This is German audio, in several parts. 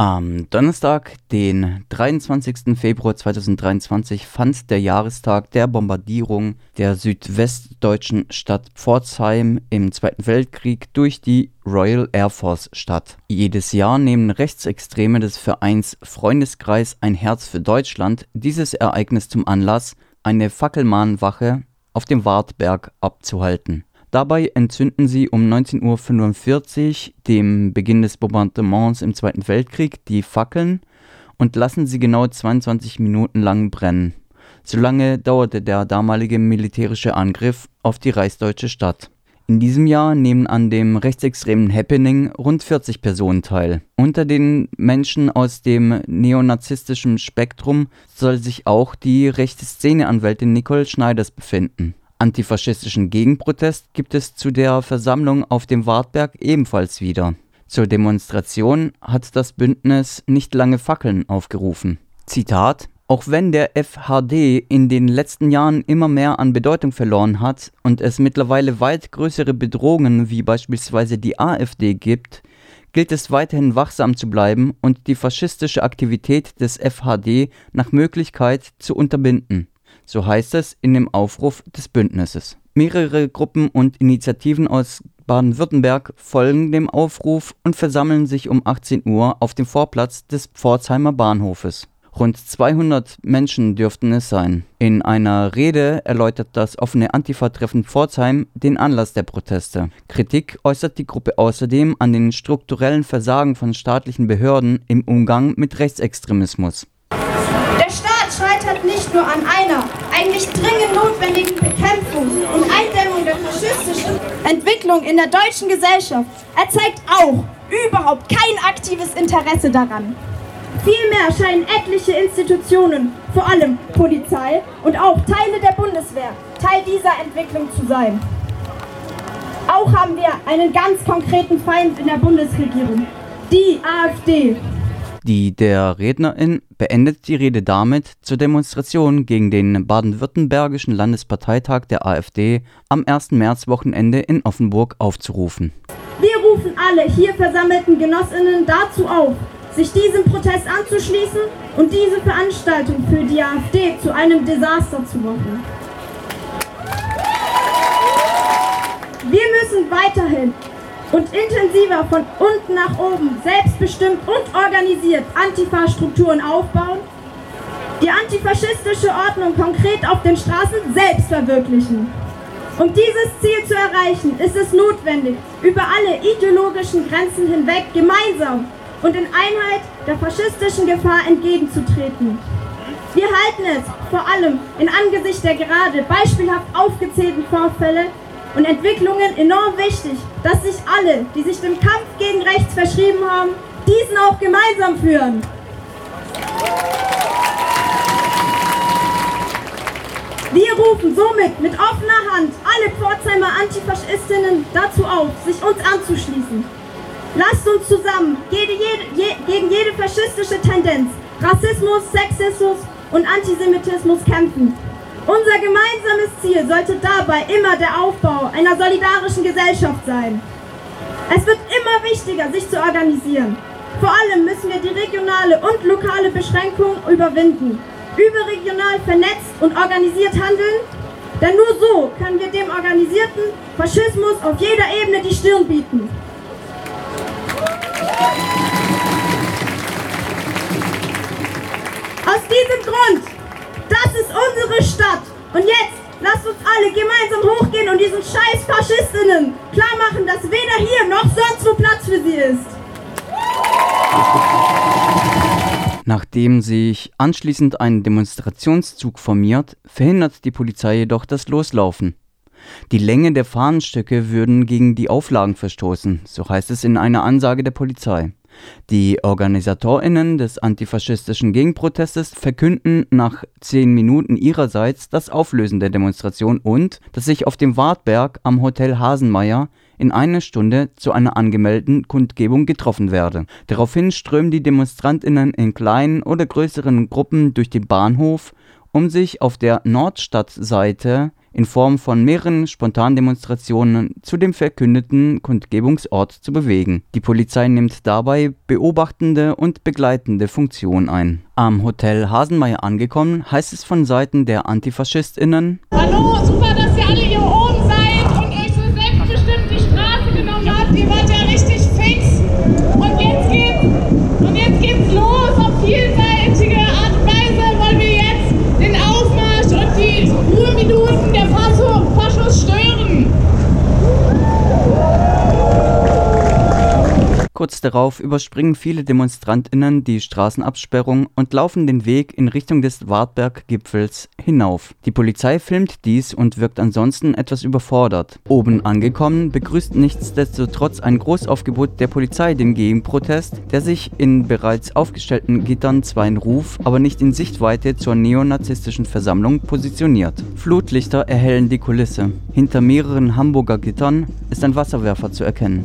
Am Donnerstag, den 23. Februar 2023, fand der Jahrestag der Bombardierung der südwestdeutschen Stadt Pforzheim im Zweiten Weltkrieg durch die Royal Air Force statt. Jedes Jahr nehmen Rechtsextreme des Vereins Freundeskreis Ein Herz für Deutschland dieses Ereignis zum Anlass, eine Fackelmahnwache auf dem Wartberg abzuhalten. Dabei entzünden sie um 19:45 Uhr, dem Beginn des Bombardements im Zweiten Weltkrieg, die Fackeln und lassen sie genau 22 Minuten lang brennen. So lange dauerte der damalige militärische Angriff auf die reichsdeutsche Stadt. In diesem Jahr nehmen an dem rechtsextremen Happening rund 40 Personen teil. Unter den Menschen aus dem neonazistischen Spektrum soll sich auch die rechte Szeneanwältin Nicole Schneiders befinden Antifaschistischen Gegenprotest gibt es zu der Versammlung auf dem Wartberg ebenfalls wieder. Zur Demonstration hat das Bündnis nicht lange Fackeln aufgerufen. Zitat auch wenn der FHD in den letzten Jahren immer mehr an Bedeutung verloren hat und es mittlerweile weit größere Bedrohungen wie beispielsweise die AfD gibt, gilt es weiterhin wachsam zu bleiben und die faschistische Aktivität des FHD nach Möglichkeit zu unterbinden. So heißt es in dem Aufruf des Bündnisses. Mehrere Gruppen und Initiativen aus Baden-Württemberg folgen dem Aufruf und versammeln sich um 18 Uhr auf dem Vorplatz des Pforzheimer Bahnhofes. Rund 200 Menschen dürften es sein. In einer Rede erläutert das offene Antifa-Treffen Pforzheim den Anlass der Proteste. Kritik äußert die Gruppe außerdem an den strukturellen Versagen von staatlichen Behörden im Umgang mit Rechtsextremismus. Nicht nur an einer eigentlich dringend notwendigen Bekämpfung und Eindämmung der faschistischen Entwicklung in der deutschen Gesellschaft. Er zeigt auch überhaupt kein aktives Interesse daran. Vielmehr scheinen etliche Institutionen, vor allem Polizei und auch Teile der Bundeswehr, Teil dieser Entwicklung zu sein. Auch haben wir einen ganz konkreten Feind in der Bundesregierung, die AfD. Die der Rednerin beendet die Rede damit, zur Demonstration gegen den baden-württembergischen Landesparteitag der AfD am 1. Märzwochenende in Offenburg aufzurufen. Wir rufen alle hier versammelten Genossinnen dazu auf, sich diesem Protest anzuschließen und diese Veranstaltung für die AfD zu einem Desaster zu machen. Wir müssen weiterhin und intensiver von unten nach oben selbstbestimmt und organisiert Antifa-Strukturen aufbauen, die antifaschistische Ordnung konkret auf den Straßen selbst verwirklichen. Um dieses Ziel zu erreichen, ist es notwendig, über alle ideologischen Grenzen hinweg gemeinsam und in Einheit der faschistischen Gefahr entgegenzutreten. Wir halten es vor allem in Angesicht der gerade beispielhaft aufgezählten Vorfälle und Entwicklungen enorm wichtig, dass sich alle, die sich dem Kampf gegen rechts verschrieben haben, diesen auch gemeinsam führen. Wir rufen somit mit offener Hand alle Pforzheimer Antifaschistinnen dazu auf, sich uns anzuschließen. Lasst uns zusammen jede, jede, gegen jede faschistische Tendenz, Rassismus, Sexismus und Antisemitismus kämpfen. Unser gemeinsames Ziel sollte dabei immer der Aufbau einer solidarischen Gesellschaft sein. Es wird immer wichtiger, sich zu organisieren. Vor allem müssen wir die regionale und lokale Beschränkung überwinden, überregional vernetzt und organisiert handeln, denn nur so können wir dem organisierten Faschismus auf jeder Ebene die Stirn bieten. Aus diesem Grund das ist unsere Stadt. Und jetzt lasst uns alle gemeinsam hochgehen und diesen scheiß Faschistinnen klar machen, dass weder hier noch sonst wo Platz für sie ist. Nachdem sich anschließend ein Demonstrationszug formiert, verhindert die Polizei jedoch das Loslaufen. Die Länge der Fahnenstöcke würden gegen die Auflagen verstoßen, so heißt es in einer Ansage der Polizei. Die OrganisatorInnen des antifaschistischen Gegenprotestes verkünden nach zehn Minuten ihrerseits das Auflösen der Demonstration und dass sich auf dem Wartberg am Hotel Hasenmeier in einer Stunde zu einer angemeldeten Kundgebung getroffen werde. Daraufhin strömen die DemonstrantInnen in kleinen oder größeren Gruppen durch den Bahnhof, um sich auf der Nordstadtseite in Form von mehreren Spontandemonstrationen zu dem verkündeten Kundgebungsort zu bewegen. Die Polizei nimmt dabei beobachtende und begleitende Funktion ein. Am Hotel Hasenmeier angekommen, heißt es von Seiten der AntifaschistInnen: Hallo, super, dass Kurz darauf überspringen viele DemonstrantInnen die Straßenabsperrung und laufen den Weg in Richtung des Wartberg-Gipfels hinauf. Die Polizei filmt dies und wirkt ansonsten etwas überfordert. Oben angekommen begrüßt nichtsdestotrotz ein Großaufgebot der Polizei den Gegenprotest, der sich in bereits aufgestellten Gittern zwar in Ruf, aber nicht in Sichtweite zur neonazistischen Versammlung positioniert. Flutlichter erhellen die Kulisse. Hinter mehreren Hamburger Gittern ist ein Wasserwerfer zu erkennen.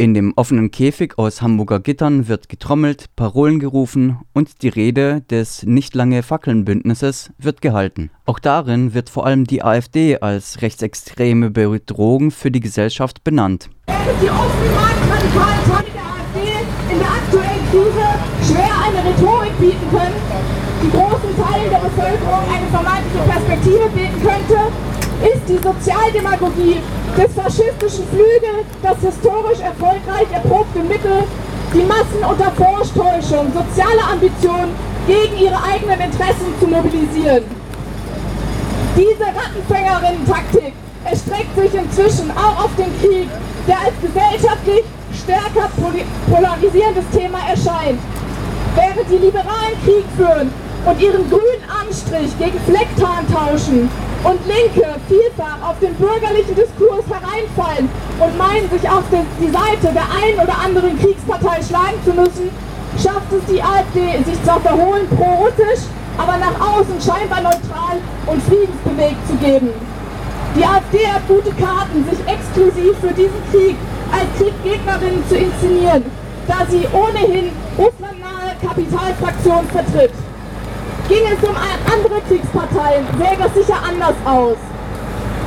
In dem offenen Käfig aus Hamburger Gittern wird getrommelt, Parolen gerufen und die Rede des nicht lange Fackeln-Bündnisses wird gehalten. Auch darin wird vor allem die AfD als rechtsextreme Bedrohung für die Gesellschaft benannt. Die offenen marktradikalen Teile der AfD in der aktuellen Krise schwer eine Rhetorik bieten können, die großen Teilen der Bevölkerung eine vermeintliche Perspektive bieten könnte, ist die Sozialdemagogie des faschistischen Flügels das historisch erfolgreich erprobte Mittel, die Massen unter Vortäuschung sozialer Ambitionen gegen ihre eigenen Interessen zu mobilisieren. Diese Rattenfängerinnen-Taktik erstreckt sich inzwischen auch auf den Krieg, der als gesellschaftlich stärker polarisierendes Thema erscheint. Während die Liberalen Krieg führen und ihren grünen Anstrich gegen Flecktarn tauschen und Linke vielfach auf den bürgerlichen Diskurs hereinfallen und meinen, sich auf die Seite der einen oder anderen Kriegspartei schlagen zu müssen, schafft es die AfD, sich zwar verhohlen pro-russisch, aber nach außen scheinbar neutral und friedensbewegt zu geben. Die AfD hat gute Karten, sich exklusiv für diesen Krieg als Krieggegnerinnen zu inszenieren, da sie ohnehin russlandnahe Kapitalfraktionen vertritt. Ging es um andere Kriegsparteien, sähe das sicher anders aus.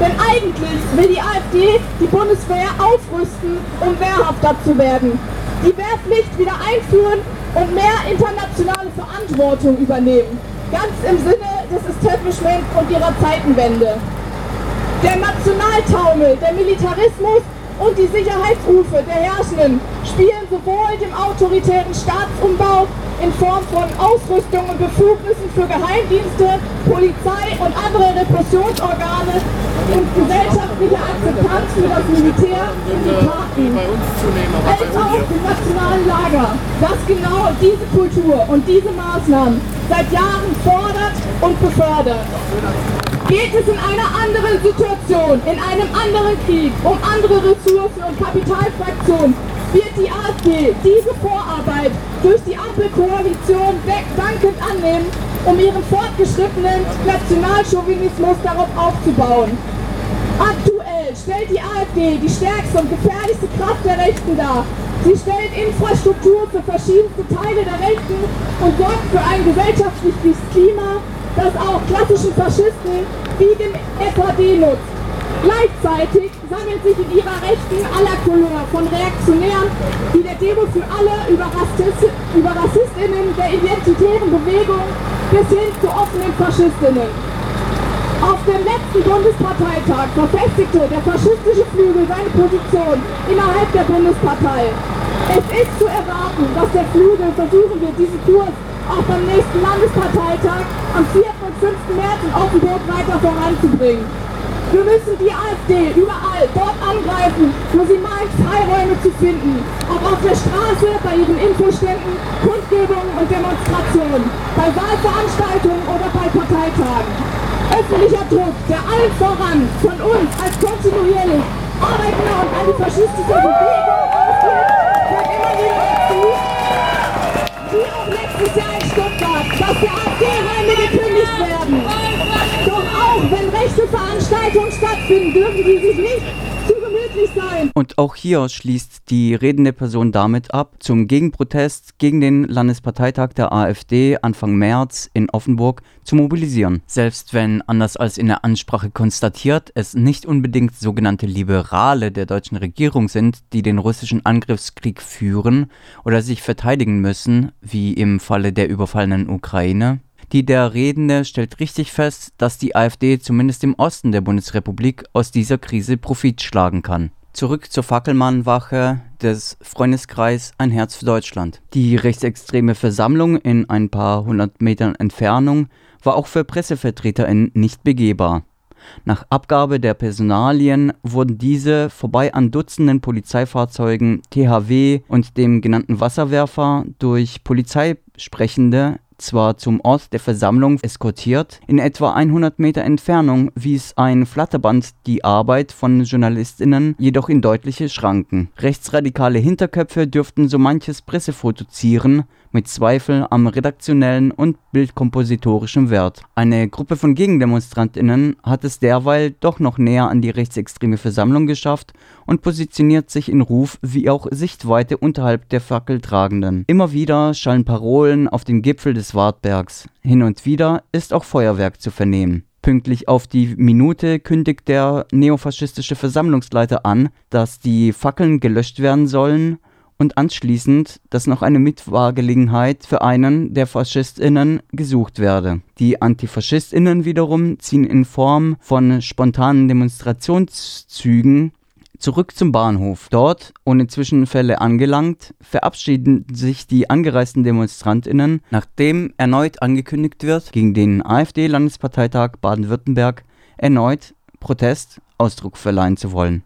Denn eigentlich will die AfD die Bundeswehr aufrüsten, um wehrhafter zu werden. Die Wehrpflicht wieder einführen und mehr internationale Verantwortung übernehmen. Ganz im Sinne des Establishments und ihrer Zeitenwende. Der Nationaltaumel, der Militarismus und die Sicherheitsrufe der Herrschenden spielen sowohl dem autoritären Staatsumbau in Form von Ausrüstung und Befugnissen für Geheimdienste, Polizei und andere Repressionsorgane und gesellschaftliche Akzeptanz für das Militär in die Karten. Als auch im nationalen Lager, das genau diese Kultur und diese Maßnahmen seit Jahren fordert und befördert. Geht es in einer anderen Situation, in einem anderen Krieg, um andere Ressourcen und Kapitalfraktionen, wird die AfD diese Vorarbeit durch die Ampelkoalition dankend annehmen, um ihren fortgeschrittenen Nationalchauvinismus darauf aufzubauen. Aktuell stellt die AfD die stärkste und gefährlichste Kraft der Rechten dar. Sie stellt Infrastruktur für verschiedenste Teile der Rechten und sorgt für ein gesellschaftliches Klima, das auch klassischen Faschisten wie dem FAD nutzt. Gleichzeitig sammelt sich in ihrer Rechten aller Couleur von Reaktionären wie der Demo für alle über, Rassist über RassistInnen der identitären Bewegung bis hin zu offenen FaschistInnen. Auf dem letzten Bundesparteitag verfestigte der faschistische Flügel seine Position innerhalb der Bundespartei. Es ist zu erwarten, dass der Flügel versuchen wird, diesen Kurs auch beim nächsten Landesparteitag am 4. und 5. März in Offenburg weiter voranzubringen. Wir müssen die AfD überall dort angreifen, wo sie meint, Freiräume zu finden. Ob auf der Straße, bei ihren Infoständen, Kundgebungen und Demonstrationen, bei Wahlveranstaltungen oder bei Parteitagen. Öffentlicher Druck, der allen voran von uns als kontinuierlich arbeitende und antifaschistische Bewegung ausgeht, führt immer wieder dazu, wie auch letztes Jahr in Stuttgart, dass der AfD-Räume gekündigt werden. Doch auch wenn rechte Veranstaltungen stattfinden, dürfen sie sich nicht gemütlich sein. Und auch hier schließt die redende Person damit ab, zum Gegenprotest gegen den Landesparteitag der AfD Anfang März in Offenburg zu mobilisieren. Selbst wenn, anders als in der Ansprache konstatiert, es nicht unbedingt sogenannte Liberale der deutschen Regierung sind, die den russischen Angriffskrieg führen oder sich verteidigen müssen, wie im Falle der überfallenen Ukraine, die der Redende stellt richtig fest, dass die AfD zumindest im Osten der Bundesrepublik aus dieser Krise Profit schlagen kann. Zurück zur Fackelmannwache des Freundeskreis Ein Herz für Deutschland. Die rechtsextreme Versammlung in ein paar hundert Metern Entfernung war auch für PressevertreterInnen nicht begehbar. Nach Abgabe der Personalien wurden diese vorbei an Dutzenden Polizeifahrzeugen, THW und dem genannten Wasserwerfer durch Polizeisprechende zwar zum Ort der Versammlung eskortiert, in etwa 100 Meter Entfernung wies ein Flatterband die Arbeit von JournalistInnen jedoch in deutliche Schranken. Rechtsradikale Hinterköpfe dürften so manches Pressefoto zieren, mit Zweifel am redaktionellen und bildkompositorischen Wert. Eine Gruppe von GegendemonstrantInnen hat es derweil doch noch näher an die rechtsextreme Versammlung geschafft und positioniert sich in Ruf wie auch Sichtweite unterhalb der Fackeltragenden. Immer wieder schallen Parolen auf den Gipfel des Wartbergs. Hin und wieder ist auch Feuerwerk zu vernehmen. Pünktlich auf die Minute kündigt der neofaschistische Versammlungsleiter an, dass die Fackeln gelöscht werden sollen und anschließend, dass noch eine Mitfahrgelegenheit für einen der FaschistInnen gesucht werde. Die AntifaschistInnen wiederum ziehen in Form von spontanen Demonstrationszügen zurück zum Bahnhof. Dort, ohne Zwischenfälle angelangt, verabschieden sich die angereisten DemonstrantInnen, nachdem erneut angekündigt wird, gegen den AfD-Landesparteitag Baden-Württemberg erneut Protest Ausdruck verleihen zu wollen.